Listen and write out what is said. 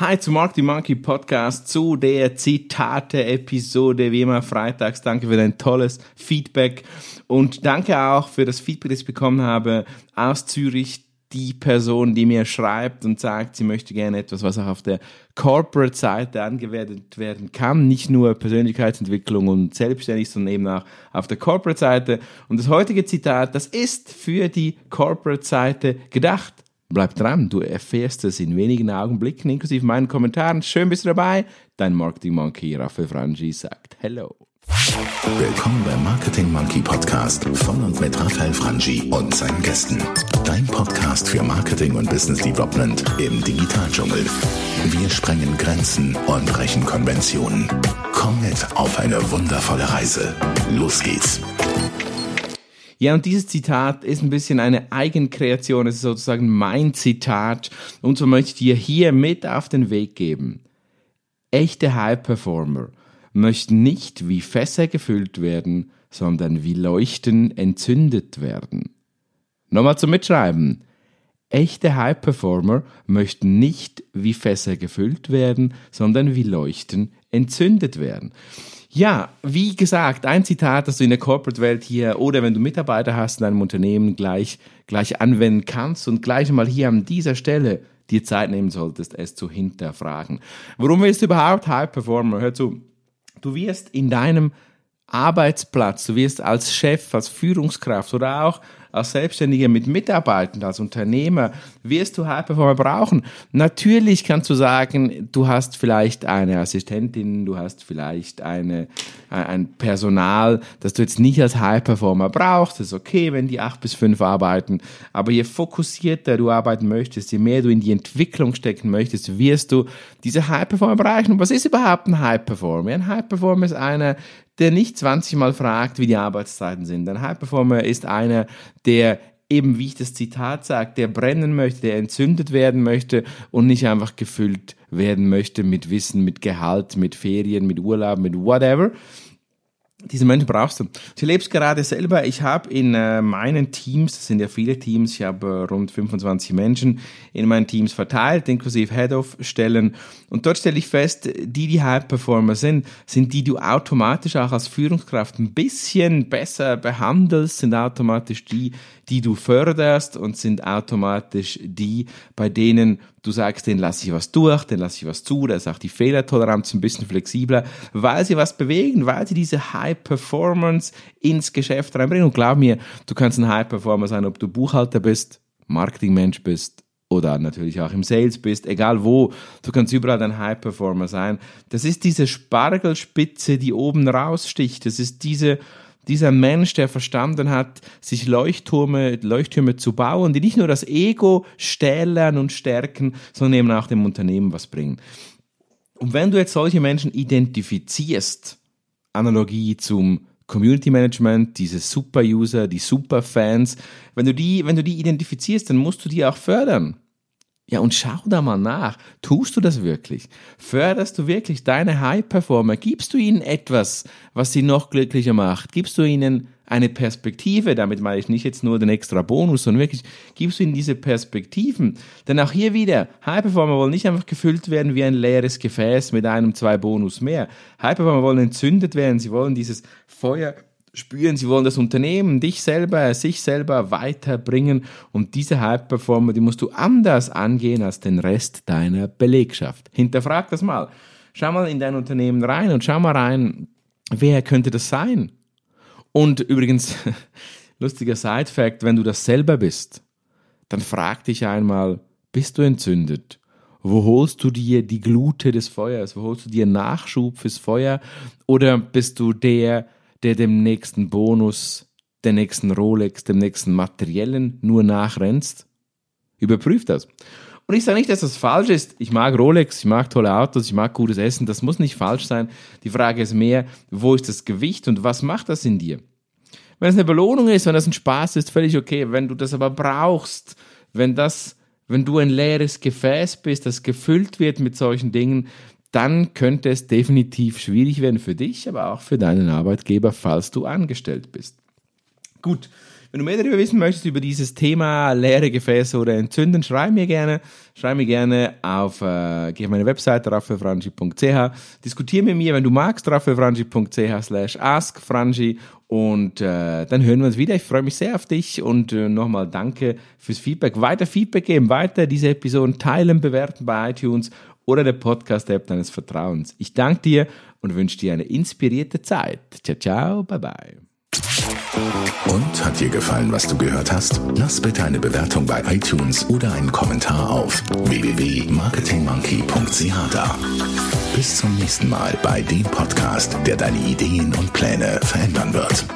Hi zum Marketing Monkey Podcast, zu der Zitate-Episode, wie immer freitags. Danke für dein tolles Feedback und danke auch für das Feedback, das ich bekommen habe aus Zürich. Die Person, die mir schreibt und sagt, sie möchte gerne etwas, was auch auf der Corporate-Seite angewendet werden kann. Nicht nur Persönlichkeitsentwicklung und selbstständig, sondern eben auch auf der Corporate-Seite. Und das heutige Zitat, das ist für die Corporate-Seite gedacht. Bleib dran, du erfährst es in wenigen Augenblicken, inklusive meinen Kommentaren. Schön bist du dabei. Dein Marketing Monkey Raphael Frangi sagt Hello. Willkommen beim Marketing Monkey Podcast von und mit Raphael Frangi und seinen Gästen. Dein Podcast für Marketing und Business Development im Digitaldschungel. Wir sprengen Grenzen und brechen Konventionen. Komm mit auf eine wundervolle Reise. Los geht's. Ja, und dieses Zitat ist ein bisschen eine Eigenkreation, es ist sozusagen mein Zitat und so möchte ich dir hier mit auf den Weg geben. Echte High-Performer möchten nicht wie Fässer gefüllt werden, sondern wie Leuchten entzündet werden. Nochmal zum Mitschreiben. Echte High-Performer möchten nicht wie Fässer gefüllt werden, sondern wie Leuchten entzündet werden. Ja, wie gesagt, ein Zitat, das du in der Corporate-Welt hier oder wenn du Mitarbeiter hast in einem Unternehmen gleich, gleich anwenden kannst und gleich mal hier an dieser Stelle dir Zeit nehmen solltest, es zu hinterfragen. Warum willst du überhaupt High Performer? Hör zu. Du wirst in deinem Arbeitsplatz, du wirst als Chef, als Führungskraft oder auch als Selbstständiger mit Mitarbeitern, als Unternehmer, wirst du High Performer brauchen. Natürlich kannst du sagen, du hast vielleicht eine Assistentin, du hast vielleicht eine, ein Personal, das du jetzt nicht als High Performer brauchst. Das ist okay, wenn die acht bis fünf arbeiten. Aber je fokussierter du arbeiten möchtest, je mehr du in die Entwicklung stecken möchtest, wirst du diese High Performer erreichen. Und was ist überhaupt ein High Performer? Ein High Performer ist einer, der nicht 20 Mal fragt, wie die Arbeitszeiten sind. Ein High Performer ist einer, der eben, wie ich das Zitat sage, der brennen möchte, der entzündet werden möchte und nicht einfach gefüllt werden möchte mit Wissen, mit Gehalt, mit Ferien, mit Urlaub, mit whatever, diese Menschen brauchst du. Ich es gerade selber. Ich habe in äh, meinen Teams, das sind ja viele Teams, ich habe äh, rund 25 Menschen in meinen Teams verteilt, inklusive Head-of-Stellen. Und dort stelle ich fest, die, die High-Performer sind, sind die, die du automatisch auch als Führungskraft ein bisschen besser behandelst, sind automatisch die, die du förderst und sind automatisch die, bei denen du sagst, den lasse ich was durch, den lasse ich was zu, da ist auch die Fehlertoleranz ein bisschen flexibler, weil sie was bewegen, weil sie diese High Performance ins Geschäft reinbringen. Und glaub mir, du kannst ein High Performer sein, ob du Buchhalter bist, Marketingmensch bist oder natürlich auch im Sales bist, egal wo, du kannst überall ein High Performer sein. Das ist diese Spargelspitze, die oben raussticht. Das ist diese dieser Mensch, der verstanden hat, sich Leuchttürme, Leuchttürme zu bauen, die nicht nur das Ego stählern und stärken, sondern eben auch dem Unternehmen was bringen. Und wenn du jetzt solche Menschen identifizierst, Analogie zum Community Management, diese Super-User, die Super-Fans, wenn du die, wenn du die identifizierst, dann musst du die auch fördern. Ja, und schau da mal nach. Tust du das wirklich? Förderst du wirklich deine High-Performer? Gibst du ihnen etwas, was sie noch glücklicher macht? Gibst du ihnen eine Perspektive? Damit meine ich nicht jetzt nur den extra Bonus, sondern wirklich gibst du ihnen diese Perspektiven. Denn auch hier wieder, High-Performer wollen nicht einfach gefüllt werden wie ein leeres Gefäß mit einem, zwei Bonus mehr. High-Performer wollen entzündet werden. Sie wollen dieses Feuer spüren, sie wollen das Unternehmen, dich selber, sich selber weiterbringen und diese High-Performer, die musst du anders angehen als den Rest deiner Belegschaft. Hinterfrag das mal. Schau mal in dein Unternehmen rein und schau mal rein, wer könnte das sein? Und übrigens, lustiger Side-Fact, wenn du das selber bist, dann frag dich einmal, bist du entzündet? Wo holst du dir die Glute des Feuers? Wo holst du dir Nachschub fürs Feuer? Oder bist du der, der dem nächsten Bonus, der nächsten Rolex, dem nächsten Materiellen nur nachrennst? Überprüf das. Und ich sage nicht, dass das falsch ist. Ich mag Rolex, ich mag tolle Autos, ich mag gutes Essen. Das muss nicht falsch sein. Die Frage ist mehr, wo ist das Gewicht und was macht das in dir? Wenn es eine Belohnung ist, wenn das ein Spaß ist, völlig okay. Wenn du das aber brauchst, wenn das, wenn du ein leeres Gefäß bist, das gefüllt wird mit solchen Dingen, dann könnte es definitiv schwierig werden für dich, aber auch für deinen Arbeitgeber, falls du angestellt bist. Gut, Wenn du mehr darüber wissen möchtest, über dieses Thema leere Gefäße oder Entzünden, schreib mir gerne. Schreib mir gerne auf, äh, geh auf meine Webseite raffelfrangi.ch. Diskutier mit mir, wenn du magst, raffelfrangi.ch slash askfrangi und äh, dann hören wir uns wieder. Ich freue mich sehr auf dich und äh, nochmal danke fürs Feedback. Weiter Feedback geben, weiter diese Episoden teilen, bewerten bei iTunes oder der Podcast-App deines Vertrauens. Ich danke dir und wünsche dir eine inspirierte Zeit. Ciao, ciao, bye bye. Und hat dir gefallen, was du gehört hast? Lass bitte eine Bewertung bei iTunes oder einen Kommentar auf www.marketingmonkey.ch da. Bis zum nächsten Mal bei dem Podcast, der deine Ideen und Pläne verändern wird.